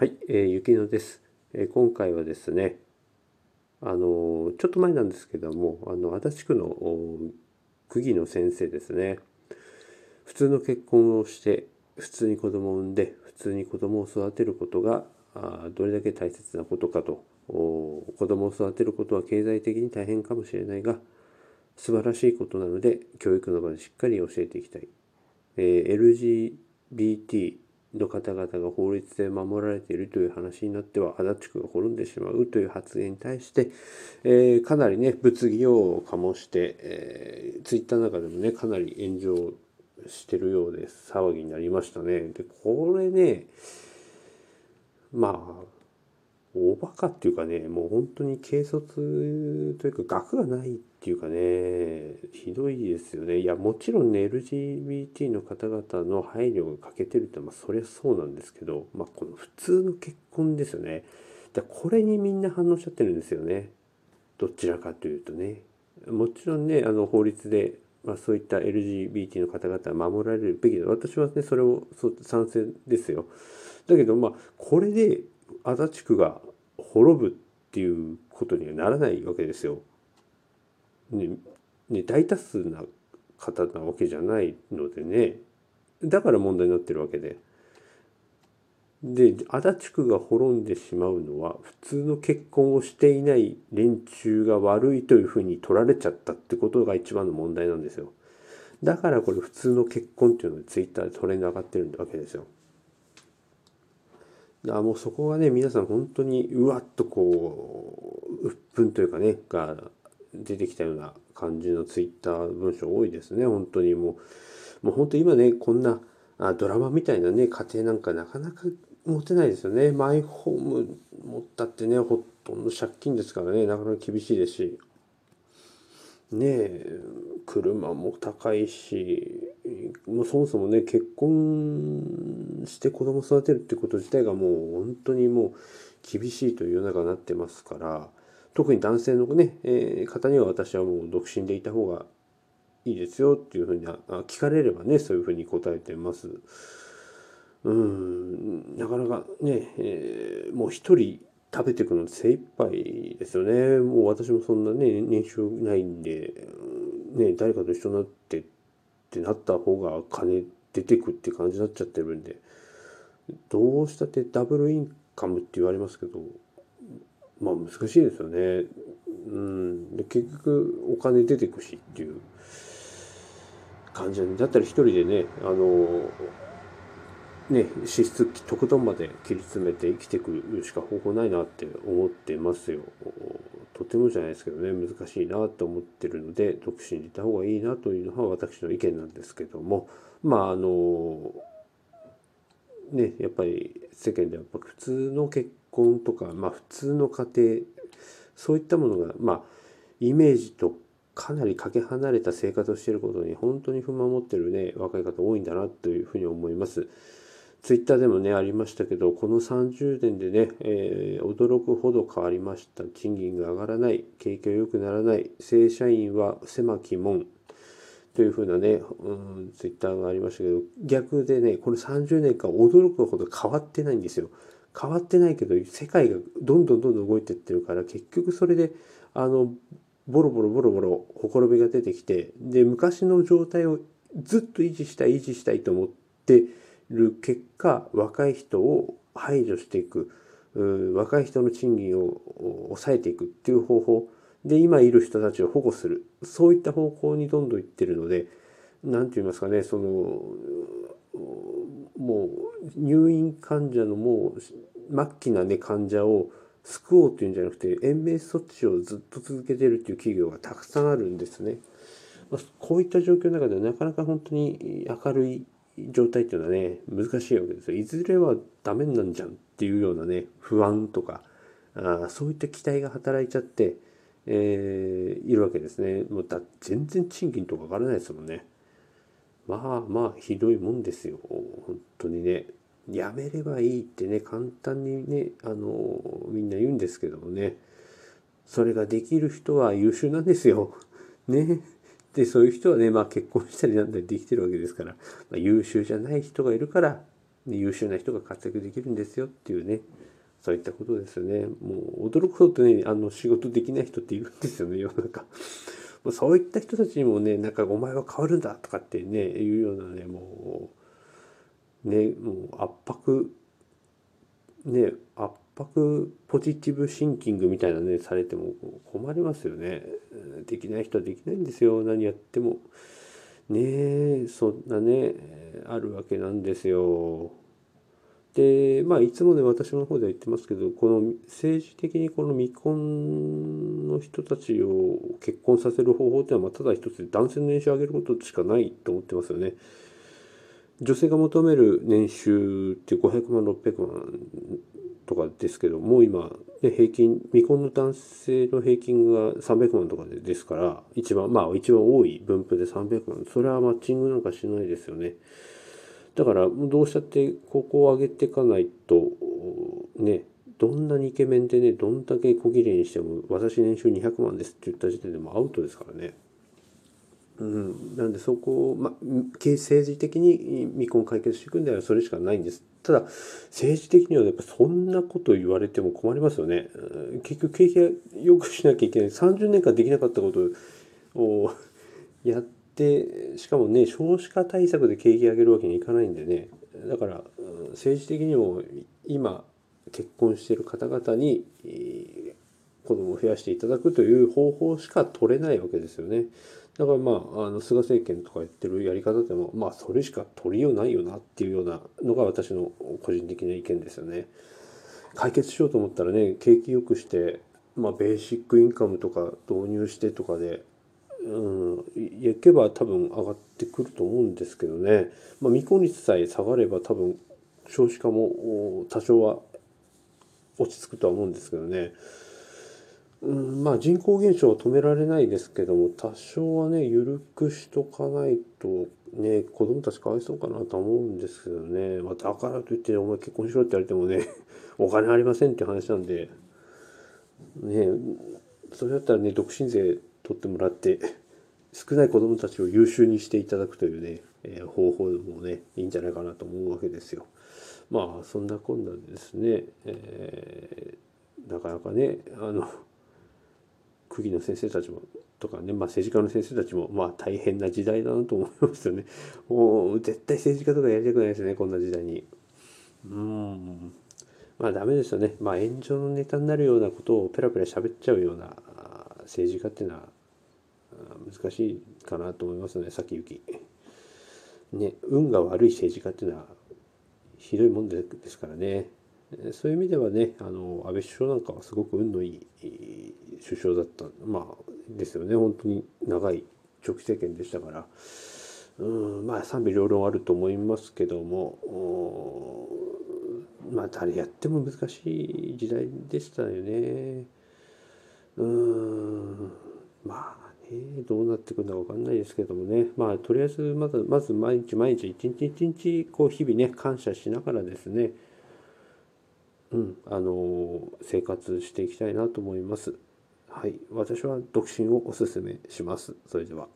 はい、えー、ゆきのです、えー、今回はですね、あのちょっと前なんですけども、あの足立区の区議の先生ですね。普通の結婚をして普通に子供を産んで普通に子供を育てることがあどれだけ大切なことかと子供を育てることは経済的に大変かもしれないが素晴らしいことなので教育の場でしっかり教えていきたい。えー、LGBT の方々が法律で守られているという話になっては足立区が滅んでしまうという発言に対して、えー、かなりね物議を醸して、えー、ツイッターの中でもねかなり炎上してるようで騒ぎになりましたね。でこれねまあ大バカっていうかねもう本当に軽率というか学がないっていうかねひどいですよね。いやもちろんね LGBT の方々の配慮が欠けてるってまあそりゃそうなんですけど、まあ、この普通の結婚ですよね。だこれにみんな反応しちゃってるんですよね。どちらかというとね。もちろんねあの法律でまあ、そういった LGBT の方々は守られるべきだ。私はねそれを賛成ですよ。だけどまあこれで足立区が滅ぶっていうことにはならないわけですよ。ねね大多数な方なわけじゃないのでねだから問題になってるわけで。で足立区が滅んでしまうのは普通の結婚をしていない連中が悪いというふうに取られちゃったってことが一番の問題なんですよ。だからこれ普通の結婚っていうのがツイッターでトレンド上がってるわけですよ。あもうそこがね皆さん本当にうわっとこう鬱憤というかねが出てきたような感じのツイッター文章多いですね。本当にもうもう本当今ねこんなあドラマみたいなね家庭なんかなかなか持てないですよね。マイホーム持ったってねほとんど借金ですからね。なかなか厳しいですし。ねえ車も高いしもうそもそもね結婚して子供育てるってこと自体がもう本当にもう厳しいという世の中になってますから特に男性のね、えー、方には私はもう独身でいた方がいいですよっていうふうに聞かれればねそういうふうに答えてます。うんなかなかね、えー、もう一人食べていくの精一杯ですよね。もう私もそんなね年収ないんで、ね、誰かと一緒になってってなった方が金出てくって感じになっちゃってるんでどうしたってダブルインカムって言われますけどまあ難しいですよね。うん、で結局お金出てくしっていう感じだったら一人でねあのね支出とことんまで切り詰めて生きていくしか方法ないなって思ってますよ。とてもじゃないですけどね難しいなと思ってるので独身でいた方がいいなというのは私の意見なんですけどもまああのねやっぱり世間ではやっぱ普通の結婚とか、まあ、普通の家庭そういったものがまあイメージとかなりかけ離れた生活をしていることに本当に不満を持ってるね若い方多いんだなというふうに思います。ツイッターでもねありましたけどこの30年でね、えー、驚くほど変わりました。賃金が上がらない。景気が良くならない。正社員は狭き門。というふうなね、うん、ツイッターがありましたけど逆でねこの30年間驚くほど変わってないんですよ。変わってないけど世界がどんどんどんどん動いてってるから結局それであのボロボロボロボロほころびが出てきてで昔の状態をずっと維持したい維持したいと思ってる結果若い人を排除していく若い人の賃金を抑えていくっていう方法で今いる人たちを保護するそういった方向にどんどんいってるので何て言いますかねそのもう入院患者のもう末期なね患者を救おうっていうんじゃなくて延命措置をずっと続けてるっていう企業がたくさんあるんですね。こういった状況の中でなかなか本当に明るい状態っていうのはね難しいわけですよ。いずれはダメなんじゃんっていうようなね不安とかあそういった期待が働いちゃって、えー、いるわけですね。もうだ全然賃金とか上がらないですもんね。まあまあひどいもんですよ本当にね。やめればいいってね簡単にねあのみんな言うんですけどもねそれができる人は優秀なんですよ。ね。でそういう人はね、まあ、結婚したりなんだりできてるわけですから、まあ、優秀じゃない人がいるから優秀な人が活躍できるんですよっていうねそういったことですよね。もう驚くほどねあの仕事できない人っているんですよね 世の中。もうそういった人たちにもねなんかお前は変わるんだとかってねいうようなねもうねもう圧迫ね圧迫ポジティブシンキングみたいなねされても困りますよね。できない人はできないんですよ。何やっても。ねえそんなねあるわけなんですよ。でまあいつもね私の方では言ってますけどこの政治的にこの未婚の人たちを結婚させる方法っていうのはただ一つ男性の年収を上げることしかないと思ってますよね。女性が求める年収って500万600万とかですけどもう今、ね、平均未婚の男性の平均が300万とかでですから一番まあ一番多い分布で300万それはマッチングなんかしないですよね。だからどうしたってここを上げていかないとねどんなにイケメンでねどんだけ小綺麗にしても私年収200万ですって言った時点でもアウトですからね。うん、なんでそこを、ま、政治的に未婚解決していくんであればそれしかないんです。ただ政治的にはやっぱそんなこと言われても困りますよね。結局景気良くしなきゃいけない30年間できなかったことをやってしかもね少子化対策で景気上げるわけにいかないんでねだから政治的にも今結婚している方々に子供を増やしていただくという方法しか取れないわけですよね。だからまああの菅政権とかやってるやり方でもまあそれしか取りようないよなっていうようなのが私の個人的な意見ですよね。解決しようと思ったらね景気良くしてまあベーシックインカムとか導入してとかでうん、行けば多分上がってくると思うんですけどね、まあ、未婚率さえ下がれば多分少子化も多少は落ち着くとは思うんですけどね、うん、まあ人口減少は止められないですけども多少はね緩くしとかないとね子供たちかわいそうかなと思うんですけどね、まあ、だからといってお前結婚しろって言われてもね お金ありませんって話なんで。ねそれだったらね独身税取ってもらって少ない子どもたちを優秀にしていただくというね、えー、方法もねいいんじゃないかなと思うわけですよ。まあそんなこんなでですね、えー、なかなかねあの区議の先生たちもとかね、まあ、政治家の先生たちもまあ大変な時代だなと思いますよね。もう絶対政治家とかやりたくないですねこんな時代に。うんまあダメですよね。まあ炎上のネタになるようなことをペラペラ喋っちゃうような政治家っていうのは難しいかなと思いますね先行き。ね運が悪い政治家っていうのはひどいもんですからねそういう意味ではねあの安倍首相なんかはすごく運のいい首相だったまあですよね。本当に長い長期政権でしたから。うんまあ賛否両論あると思いますけどもまあ誰やっても難しい時代でしたよね。うんまあねどうなってくるのか分かんないですけどもね。まあとりあえずまずまず毎日毎日一日一日こう日々ね感謝しながらですねうんあの生活していきたいなと思います。はい私は独身をおすすめします。それでは。